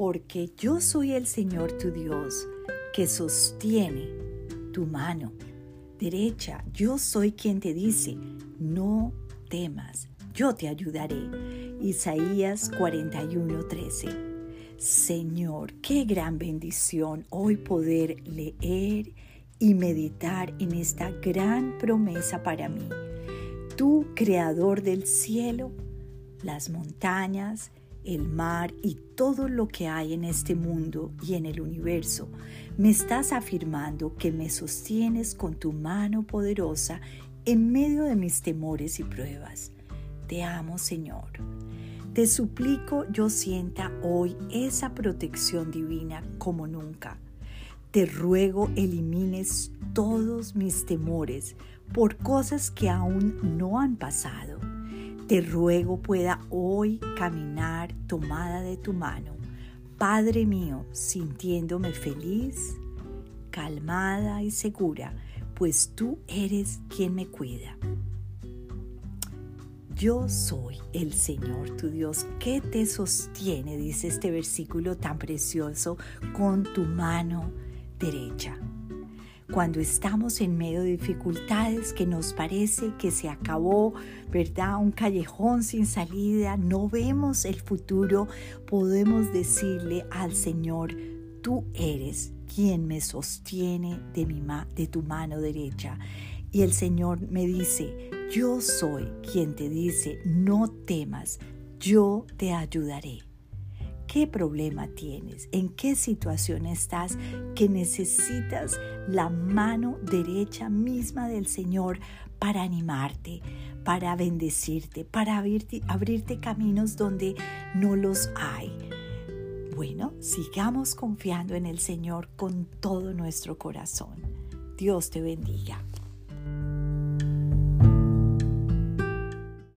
porque yo soy el Señor tu Dios que sostiene tu mano derecha. Yo soy quien te dice, no temas, yo te ayudaré. Isaías 41:13. Señor, qué gran bendición hoy poder leer y meditar en esta gran promesa para mí. Tú, creador del cielo, las montañas, el mar y todo lo que hay en este mundo y en el universo, me estás afirmando que me sostienes con tu mano poderosa en medio de mis temores y pruebas. Te amo, Señor. Te suplico yo sienta hoy esa protección divina como nunca. Te ruego elimines todos mis temores por cosas que aún no han pasado. Te ruego pueda hoy caminar tomada de tu mano. Padre mío, sintiéndome feliz, calmada y segura, pues tú eres quien me cuida. Yo soy el Señor tu Dios que te sostiene, dice este versículo tan precioso, con tu mano derecha. Cuando estamos en medio de dificultades que nos parece que se acabó, ¿verdad? Un callejón sin salida, no vemos el futuro, podemos decirle al Señor, tú eres quien me sostiene de, mi de tu mano derecha. Y el Señor me dice, yo soy quien te dice, no temas, yo te ayudaré. ¿Qué problema tienes? ¿En qué situación estás que necesitas la mano derecha misma del Señor para animarte, para bendecirte, para abrirte, abrirte caminos donde no los hay? Bueno, sigamos confiando en el Señor con todo nuestro corazón. Dios te bendiga.